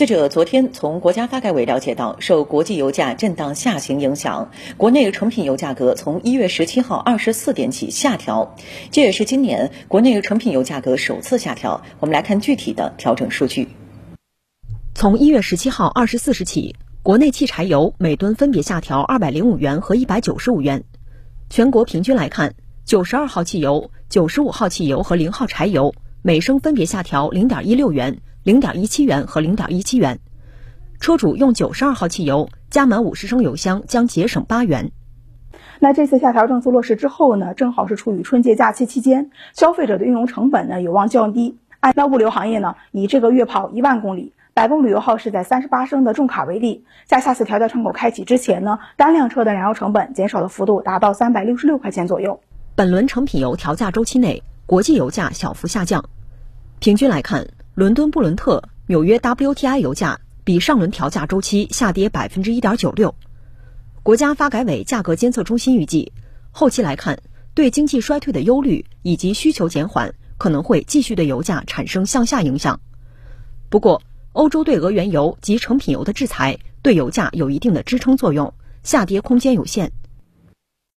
记者昨天从国家发改委了解到，受国际油价震荡下行影响，国内成品油价格从一月十七号二十四点起下调，这也是今年国内成品油价格首次下调。我们来看具体的调整数据。从一月十七号二十四时起，国内汽柴油每吨分别下调二百零五元和一百九十五元。全国平均来看，九十二号汽油、九十五号汽油和零号柴油每升分别下调零点一六元。零点一七元和零点一七元，车主用九十二号汽油加满五十升油箱将节省八元。那这次下调政策落实之后呢，正好是处于春节假期期间，消费者的运油成本呢有望降低。按那物流行业呢，以这个月跑一万公里，百公里油耗是在三十八升的重卡为例，在下次调价窗口开启之前呢，单辆车的燃油成本减少的幅度达到三百六十六块钱左右。本轮成品油调价周期内，国际油价小幅下降，平均来看。伦敦布伦特、纽约 WTI 油价比上轮调价周期下跌百分之一点九六。国家发改委价格监测中心预计，后期来看，对经济衰退的忧虑以及需求减缓可能会继续对油价产生向下影响。不过，欧洲对俄原油及成品油的制裁对油价有一定的支撑作用，下跌空间有限。